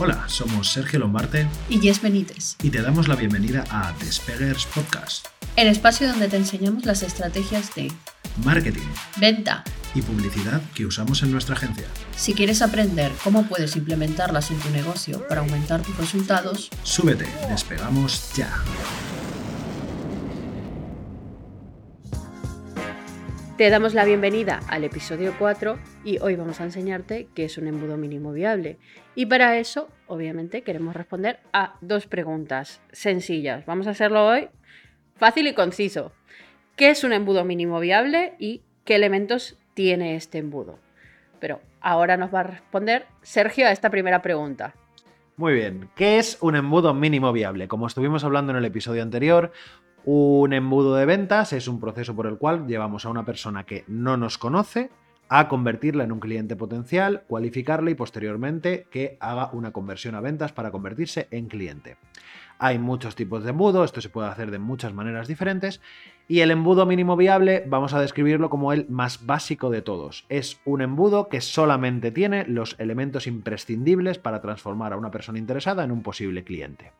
Hola, somos Sergio Lombarte y Jess Benítez. Y te damos la bienvenida a Despeggers Podcast. El espacio donde te enseñamos las estrategias de marketing, venta y publicidad que usamos en nuestra agencia. Si quieres aprender cómo puedes implementarlas en tu negocio para aumentar tus resultados, súbete, despegamos ya. Te damos la bienvenida al episodio 4 y hoy vamos a enseñarte qué es un embudo mínimo viable. Y para eso, obviamente, queremos responder a dos preguntas sencillas. Vamos a hacerlo hoy fácil y conciso. ¿Qué es un embudo mínimo viable y qué elementos tiene este embudo? Pero ahora nos va a responder Sergio a esta primera pregunta. Muy bien, ¿qué es un embudo mínimo viable? Como estuvimos hablando en el episodio anterior, un embudo de ventas es un proceso por el cual llevamos a una persona que no nos conoce a convertirla en un cliente potencial, cualificarle y posteriormente que haga una conversión a ventas para convertirse en cliente. Hay muchos tipos de embudo, esto se puede hacer de muchas maneras diferentes y el embudo mínimo viable vamos a describirlo como el más básico de todos. Es un embudo que solamente tiene los elementos imprescindibles para transformar a una persona interesada en un posible cliente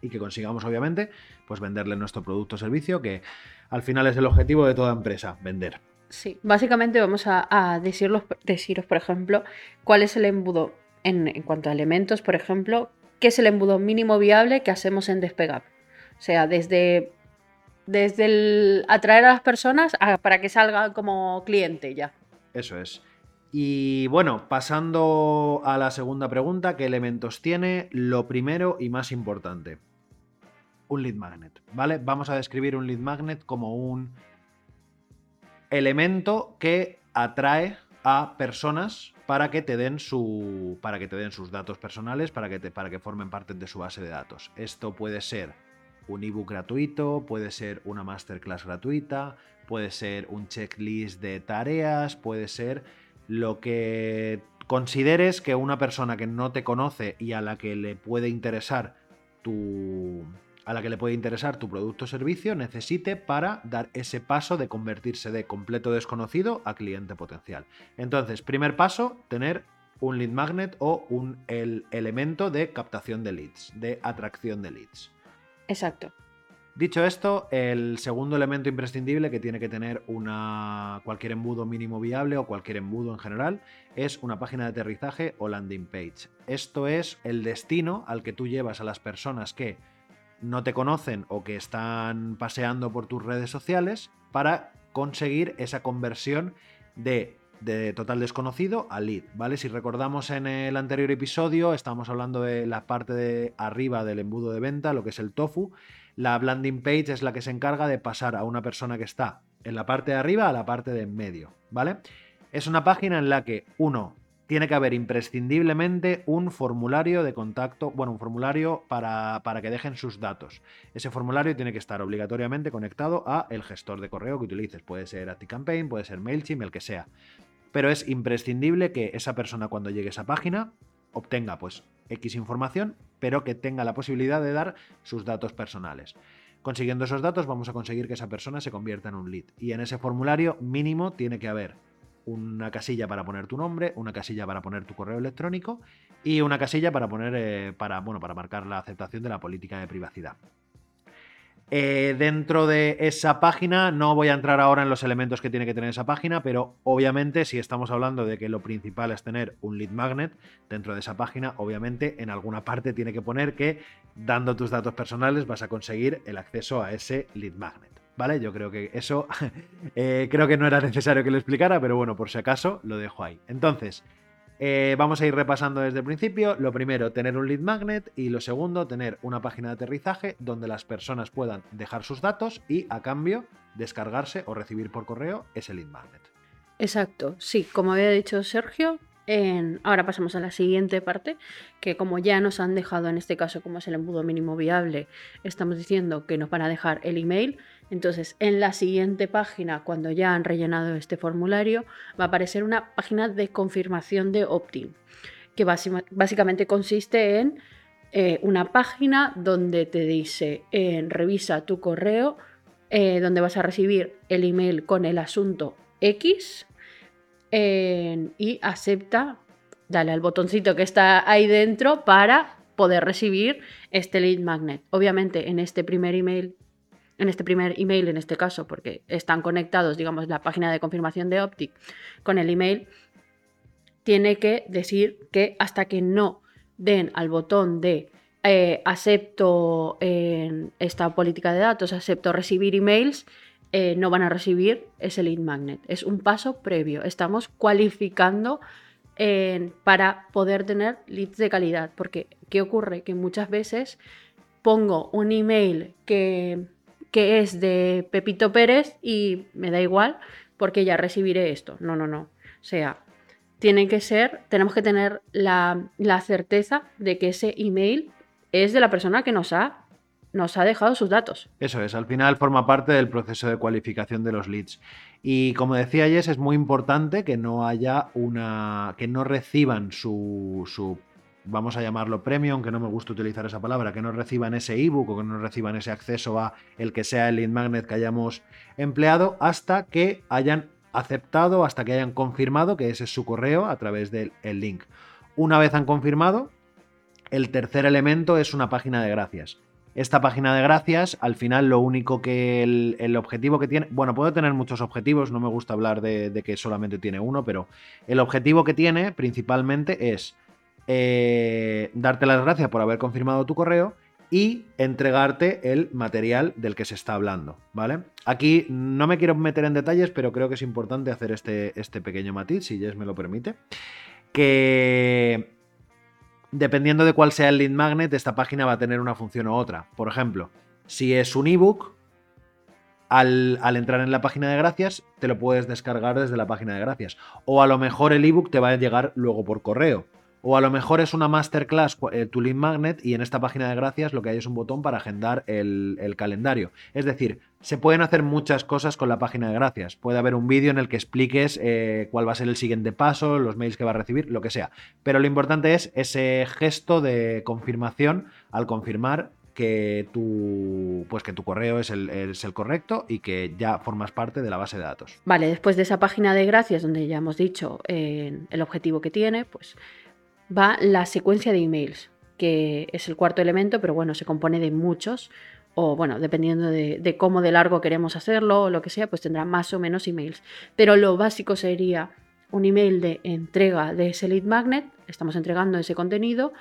y que consigamos obviamente pues venderle nuestro producto o servicio que al final es el objetivo de toda empresa, vender. Sí, básicamente vamos a, deciros, por ejemplo, cuál es el embudo en, cuanto a elementos, por ejemplo, qué es el embudo mínimo viable que hacemos en Despegar. O sea, desde, desde el atraer a las personas para que salgan como cliente ya. Eso es. Y bueno, pasando a la segunda pregunta, ¿qué elementos tiene? Lo primero y más importante, un lead magnet, ¿vale? Vamos a describir un lead magnet como un elemento que atrae a personas para que te den su para que te den sus datos personales, para que para que formen parte de su base de datos. Esto puede ser un ebook gratuito, puede ser una masterclass gratuita, puede ser un checklist de tareas, puede ser lo que consideres que una persona que no te conoce y a la que le puede interesar tu a la que le puede interesar tu producto o servicio necesite para dar ese paso de convertirse de completo desconocido a cliente potencial. Entonces, primer paso, tener un lead magnet o un el elemento de captación de leads, de atracción de leads. Exacto. Dicho esto, el segundo elemento imprescindible que tiene que tener una, cualquier embudo mínimo viable o cualquier embudo en general es una página de aterrizaje o landing page. Esto es el destino al que tú llevas a las personas que no te conocen o que están paseando por tus redes sociales para conseguir esa conversión de, de, total desconocido a lead, ¿vale? Si recordamos en el anterior episodio, estábamos hablando de la parte de arriba del embudo de venta, lo que es el tofu. La landing page es la que se encarga de pasar a una persona que está en la parte de arriba a la parte de en medio, ¿vale? Es una página en la que uno tiene que haber imprescindiblemente un formulario de contacto, bueno, un formulario para, que dejen sus datos. Ese formulario tiene que estar obligatoriamente conectado a el gestor de correo que utilices. Puede ser ActiveCampaign, puede ser MailChimp, el que sea. Pero es imprescindible que esa persona cuando llegue a esa página obtenga pues X información, pero que tenga la posibilidad de dar sus datos personales. Consiguiendo esos datos vamos a conseguir que esa persona se convierta en un lead. Y en ese formulario mínimo tiene que haber una casilla para poner tu nombre, una casilla para poner tu correo electrónico y una casilla para poner eh, para, bueno, para marcar la aceptación de la política de privacidad. Eh, dentro de esa página, no voy a entrar ahora en los elementos que tiene que tener esa página, pero obviamente si estamos hablando de que lo principal es tener un lead magnet, dentro de esa página, obviamente en alguna parte tiene que poner que dando tus datos personales vas a conseguir el acceso a ese lead magnet. ¿Vale? Yo creo que eso eh, creo que no era necesario que lo explicara, pero bueno, por si acaso lo dejo ahí. Entonces, eh, vamos a ir repasando desde el principio. Lo primero, tener un lead magnet y lo segundo, tener una página de aterrizaje donde las personas puedan dejar sus datos y a cambio descargarse o recibir por correo ese lead magnet. Exacto, sí, como había dicho Sergio, ahora pasamos a la siguiente parte, que como ya nos han dejado en este caso como es el embudo mínimo viable, estamos diciendo que nos van a dejar el email. Entonces, en la siguiente página, cuando ya han rellenado este formulario, va a aparecer una página de confirmación de opt-in, que básicamente consiste en eh, una página donde te dice, revisa tu correo, eh, donde vas a recibir el email con el asunto X y acepta dale al botoncito que está ahí dentro para poder recibir este lead magnet. Obviamente en este primer email en este primer email, en este caso, porque están conectados, digamos, la página de confirmación de Optic con el email, tiene que decir que hasta que no den al botón de eh, acepto en esta política de datos, acepto recibir emails, eh, no van a recibir ese lead magnet. Es un paso previo. Estamos cualificando para poder tener leads de calidad. Porque, ¿qué ocurre? Que muchas veces pongo un email que, que es de Pepito Pérez y me da igual porque ya recibiré esto. No, no, no. O sea, tiene que ser, tenemos que tener la, la certeza de que ese email es de la persona que nos ha nos ha dejado sus datos. Eso es, al final forma parte del proceso de cualificación de los leads. Y como decía Jess, es muy importante que no haya una. que no reciban su, su vamos a llamarlo premium, que no me gusta utilizar esa palabra, que no reciban ese ebook o que no reciban ese acceso a el que sea el lead magnet que hayamos empleado hasta que hayan aceptado, hasta que hayan confirmado que ese es su correo a través del link. Una vez han confirmado, el tercer elemento es una página de gracias. Esta página de gracias, al final lo único que el, objetivo que tiene, bueno, puede tener muchos objetivos, no me gusta hablar de, que solamente tiene uno, pero el objetivo que tiene principalmente es eh, darte las gracias por haber confirmado tu correo y entregarte el material del que se está hablando, ¿vale? Aquí no me quiero meter en detalles, pero creo que es importante hacer este, este pequeño matiz, si Jess me lo permite, que dependiendo de cuál sea el lead magnet, esta página va a tener una función u otra. Por ejemplo, si es un ebook, al, al, entrar en la página de gracias, te lo puedes descargar desde la página de gracias. O a lo mejor el ebook te va a llegar luego por correo. O a lo mejor es una masterclass eh, tu lead magnet y en esta página de gracias lo que hay es un botón para agendar el, calendario. Es decir, se pueden hacer muchas cosas con la página de gracias. Puede haber un vídeo en el que expliques eh, cuál va a ser el siguiente paso, los mails que va a recibir, lo que sea. Pero lo importante es ese gesto de confirmación al confirmar que tu, pues que tu correo es el, es el, correcto y que ya formas parte de la base de datos. Vale, después de esa página de gracias donde ya hemos dicho eh, el objetivo que tiene, pues va la secuencia de emails, que es el cuarto elemento, pero bueno, se compone de muchos, o bueno, dependiendo de, cómo de largo queremos hacerlo o lo que sea, pues tendrá más o menos emails. Pero lo básico sería un email de entrega de ese lead magnet, estamos entregando ese contenido.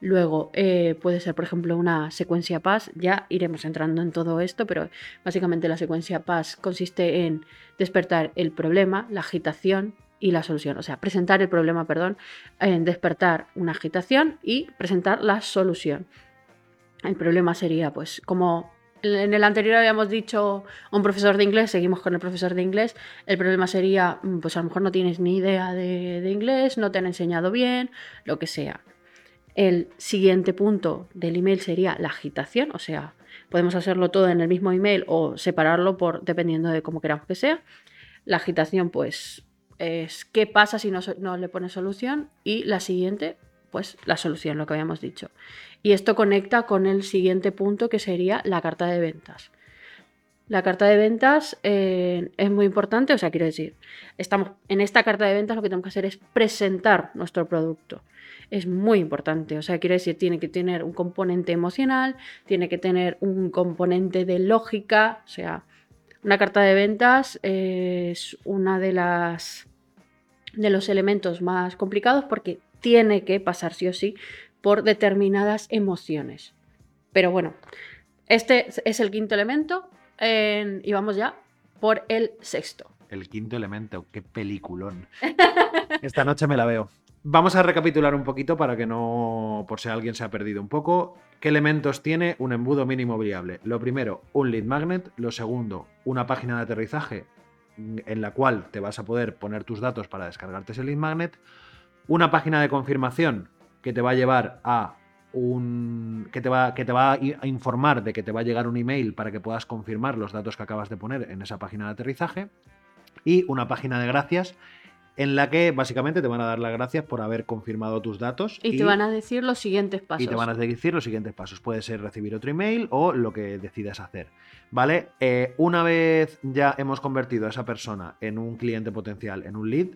Luego eh, puede ser, por ejemplo, una secuencia PAS. Ya iremos entrando en todo esto, pero básicamente la secuencia PAS consiste en despertar el problema, la agitación, y la solución. O sea, presentar el problema, perdón, en despertar una agitación y presentar la solución. El problema sería, pues, como en el anterior habíamos dicho un profesor de inglés, seguimos con el profesor de inglés, el problema sería, mm, pues a lo mejor no tienes ni idea de, de inglés, no te han enseñado bien, lo que sea. El siguiente punto del email sería la agitación, o sea, podemos hacerlo todo en el mismo email o separarlo por dependiendo de cómo queramos que sea. La agitación, pues es qué pasa si no, no le pones solución y la siguiente, pues la solución, lo que habíamos dicho. Y esto conecta con el siguiente punto que sería la carta de ventas. La carta de ventas eh, es muy importante, o sea, quiero decir, estamos en esta carta de ventas lo que tenemos que hacer es presentar nuestro producto. Es muy importante, o sea, quiero decir, tiene que tener un componente emocional, tiene que tener un componente de lógica, o sea, una carta de ventas es una de las de los elementos más complicados porque tiene que pasar sí o sí por determinadas emociones. Pero bueno, este es el quinto elemento y vamos ya por el sexto. El quinto elemento, qué peliculón. Esta noche me la veo. Vamos a recapitular un poquito para que no, por si alguien se ha perdido un poco, qué elementos tiene un embudo mínimo viable. Lo primero, un lead magnet. Lo segundo, una página de aterrizaje en la cual te vas a poder poner tus datos para descargarte ese lead magnet, una página de confirmación que te va a llevar a un que te va que te va a informar de que te va a llegar un email para que puedas confirmar los datos que acabas de poner en esa página de aterrizaje y una página de gracias en la que básicamente te van a dar las gracias por haber confirmado tus datos. Y, te van a decir los siguientes pasos. Y te van a decir los siguientes pasos. Puede ser recibir otro email o lo que decidas hacer. ¿Vale? Eh, una vez ya hemos convertido a esa persona en un cliente potencial, en un lead,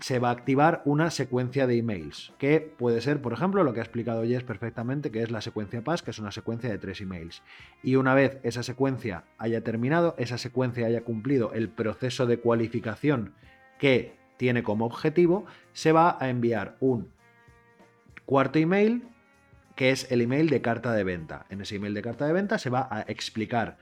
se va a activar una secuencia de emails, que puede ser, por ejemplo, lo que ha explicado Jess perfectamente, que es la secuencia PAS, que es una secuencia de tres emails. Y una vez esa secuencia haya terminado, esa secuencia haya cumplido el proceso de cualificación que tiene como objetivo, se va a enviar un cuarto email, que es el email de carta de venta. En ese email de carta de venta se va a explicar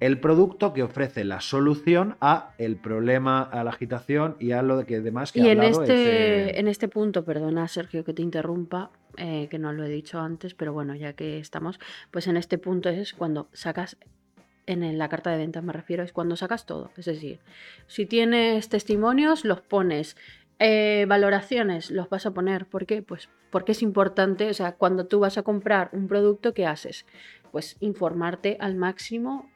el producto que ofrece la solución a el problema, a la agitación y a lo que demás que y ha en hablado este, en este punto, perdona Sergio que te interrumpa, eh, que no lo he dicho antes, pero bueno, ya que estamos, pues en este punto es cuando sacas, en la carta de ventas me refiero, es cuando sacas todo. Es decir, si tienes testimonios, los pones. Eh, valoraciones los vas a poner. ¿Por qué? Pues porque es importante, o sea, cuando tú vas a comprar un producto, ¿qué haces? pues informarte al máximo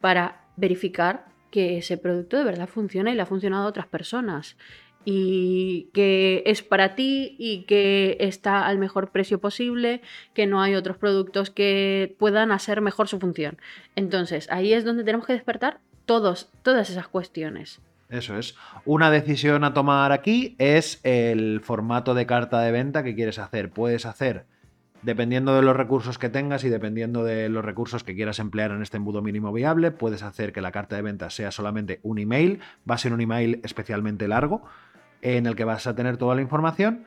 para verificar que ese producto de verdad funciona y le ha funcionado a otras personas y que es para ti y que está al mejor precio posible, que no hay otros productos que puedan hacer mejor su función. Entonces, ahí es donde tenemos que despertar todos, todas esas cuestiones. Eso es. Una decisión a tomar aquí es el formato de carta de venta que quieres hacer. Puedes hacer Dependiendo de los recursos que tengas y dependiendo de los recursos que quieras emplear en este embudo mínimo viable, puedes hacer que la carta de ventas sea solamente un email. Va a ser un email especialmente largo en el que vas a tener toda la información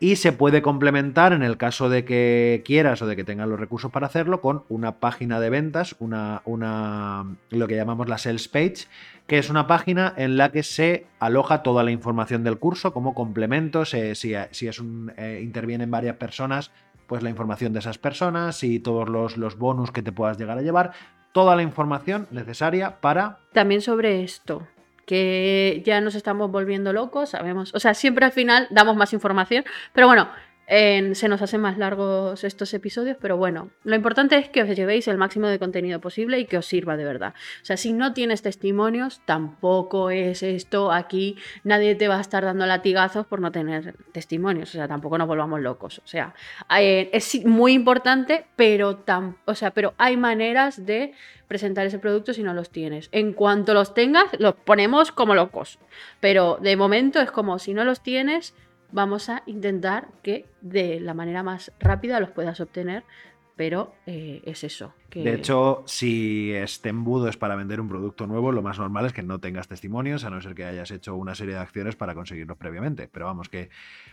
y se puede complementar en el caso de que quieras o de que tengas los recursos para hacerlo con una página de ventas, una, una, lo que llamamos la sales page, que es una página en la que se aloja toda la información del curso como complemento, si, si es un, eh, intervienen varias personas, pues la información de esas personas y todos los, los bonus que te puedas llegar a llevar, toda la información necesaria para... También sobre esto, que ya nos estamos volviendo locos, sabemos, o sea, siempre al final damos más información, pero bueno, se nos hacen más largos estos episodios, pero bueno, lo importante es que os llevéis el máximo de contenido posible y que os sirva de verdad. O sea, si no tienes testimonios, tampoco es esto aquí, nadie te va a estar dando latigazos por no tener testimonios, o sea, tampoco nos volvamos locos. O sea, eh, es muy importante, pero, o sea, pero hay maneras de presentar ese producto si no los tienes. En cuanto los tengas, los ponemos como locos. Pero de momento es como si no los tienes, vamos a intentar que de la manera más rápida los puedas obtener, pero eh, es eso. De hecho, si este embudo es para vender un producto nuevo, lo más normal es que no tengas testimonios, a no ser que hayas hecho una serie de acciones para conseguirlos previamente. Pero vamos, que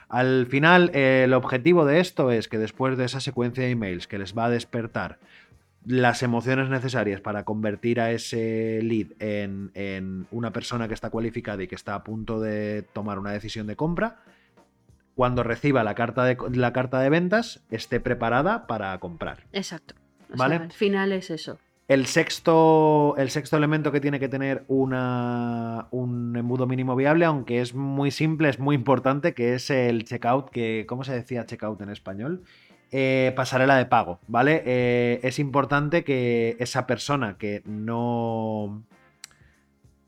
al final el objetivo de esto es que después de esa secuencia de emails que les va a despertar las emociones necesarias para convertir a ese lead en, en una persona que está cualificada y que está a punto de tomar una decisión de compra, cuando reciba la carta de, la carta de ventas esté preparada para comprar. Exacto. ¿Vale? al final es eso. El sexto, el sexto elemento que tiene que tener una, un embudo mínimo viable, aunque es muy simple, es muy importante, que es el checkout, que, ¿cómo se decía checkout en español? Eh, pasarela de pago, ¿vale? Eh, es importante que esa persona que no,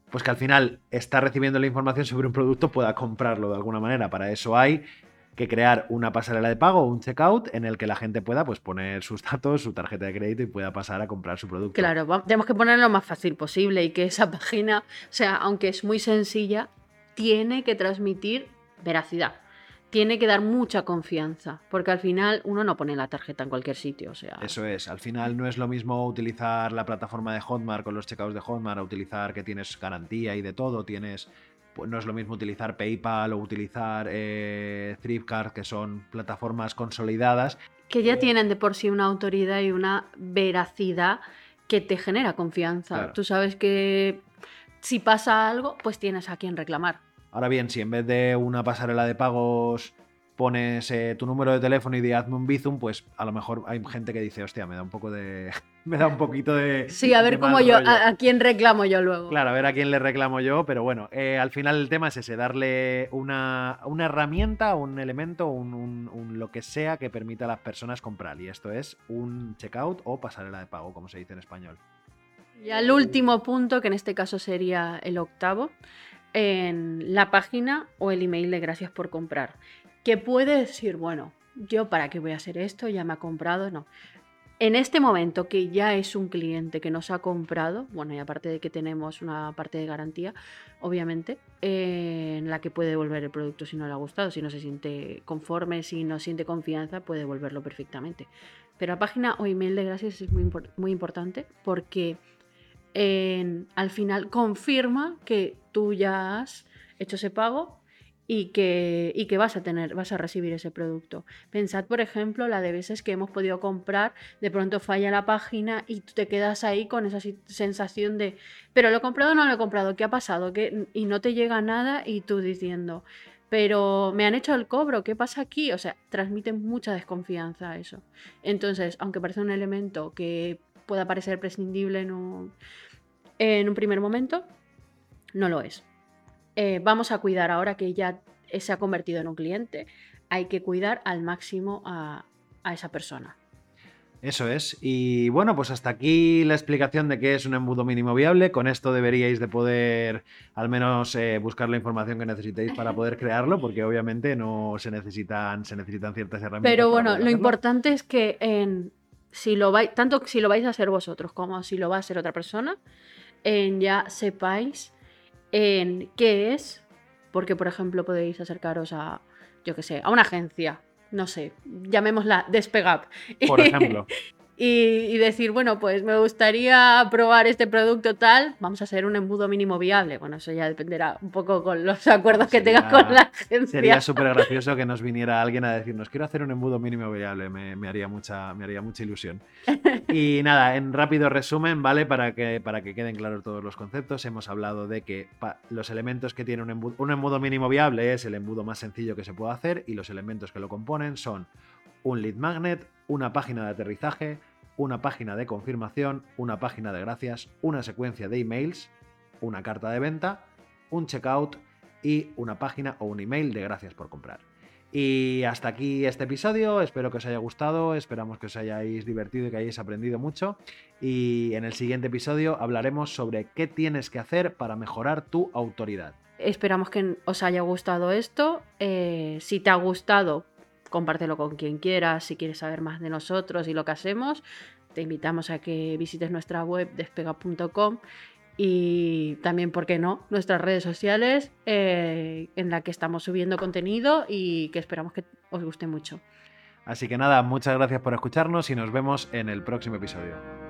pues que al final está recibiendo la información sobre un producto pueda comprarlo de alguna manera. Para eso hay que crear una pasarela de pago, un checkout, en el que la gente pueda pues, poner sus datos, su tarjeta de crédito y pueda pasar a comprar su producto. Claro, tenemos que ponerlo lo más fácil posible y que esa página, o sea, aunque es muy sencilla, tiene que transmitir veracidad tiene que dar mucha confianza, porque al final uno no pone la tarjeta en cualquier sitio. O sea... Eso es, al final no es lo mismo utilizar la plataforma de Hotmart con los checkouts de Hotmart, a utilizar que tienes garantía y de todo, tienes... Pues no es lo mismo utilizar PayPal o utilizar eh, Thriftcard, que son plataformas consolidadas. Que ya tienen de por sí una autoridad y una veracidad que te genera confianza. Tú sabes que si pasa algo, pues tienes a quien reclamar. Ahora bien, si en vez de una pasarela de pagos pones eh, tu número de teléfono y di hazme un bizum, pues a lo mejor hay gente que dice, hostia, me da un poco de. me da un poquito de. Sí, a ver cómo yo. A, quién reclamo yo luego? Claro, a ver a quién le reclamo yo, pero bueno, eh, al final el tema es ese, darle una, una herramienta, un elemento, un, lo que sea que permita a las personas comprar. Y esto es un checkout o pasarela de pago, como se dice en español. Y al último punto, que en este caso sería el octavo, en la página o el email de gracias por comprar. Que puede decir, bueno, yo para qué voy a hacer esto, ya me ha comprado, no. en este momento que ya es un cliente que nos ha comprado, bueno, y aparte de que tenemos una parte de garantía, obviamente, en la que puede devolver el producto si no le ha gustado, si no se siente conforme, si no siente confianza, puede devolverlo perfectamente. Pero la página o email de gracias es muy importante porque al final confirma que tú ya has hecho ese pago y que, y que vas a tener, vas a recibir ese producto. Pensad, por ejemplo, la de veces que hemos podido comprar, de pronto falla la página y tú te quedas ahí con esa sensación de, pero lo he comprado o no lo he comprado, ¿qué ha pasado? Y no te llega nada y tú diciendo, pero me han hecho el cobro, ¿qué pasa aquí? O sea, transmite mucha desconfianza eso. Entonces, aunque parece un elemento que pueda parecer prescindible en un, en un primer momento, no lo es. Eh, vamos a cuidar ahora que ya se ha convertido en un cliente, hay que cuidar al máximo a, esa persona. Eso es. Y bueno, pues hasta aquí la explicación de qué es un embudo mínimo viable. Con esto deberíais de poder al menos eh, buscar la información que necesitéis para poder crearlo, porque obviamente no se necesitan, se necesitan ciertas herramientas. Pero bueno, lo importante es que en, si lo vais, tanto si lo vais a hacer vosotros como si lo va a hacer otra persona, en ya sepáis en qué es, porque por ejemplo podéis acercaros a, yo qué sé, a una agencia, no sé, llamémosla Despegap. Por ejemplo. y, decir, bueno, pues me gustaría probar este producto tal, vamos a hacer un embudo mínimo viable. Bueno, eso ya dependerá un poco con los acuerdos que tengas con la agencia. Sería súper gracioso que nos viniera alguien a decirnos, quiero hacer un embudo mínimo viable, me, haría, mucha, me haría mucha ilusión. y nada, en rápido resumen, ¿vale? Para que, para que queden claros todos los conceptos, hemos hablado de que los elementos que tiene un embudo, un embudo mínimo viable es el embudo más sencillo que se puede hacer y los elementos que lo componen son un lead magnet, una página de aterrizaje, una página de confirmación, una página de gracias, una secuencia de emails, una carta de venta, un checkout y una página o un email de gracias por comprar. Y hasta aquí este episodio, espero que os haya gustado, esperamos que os hayáis divertido y que hayáis aprendido mucho. Y en el siguiente episodio hablaremos sobre qué tienes que hacer para mejorar tu autoridad. Esperamos que os haya gustado esto. Eh, si te ha gustado, compártelo con quien quieras, si quieres saber más de nosotros y lo que hacemos, te invitamos a que visites nuestra web despega.com y también, ¿por qué no?, nuestras redes sociales eh, en la que estamos subiendo contenido y que esperamos que os guste mucho. Así que nada, muchas gracias por escucharnos y nos vemos en el próximo episodio.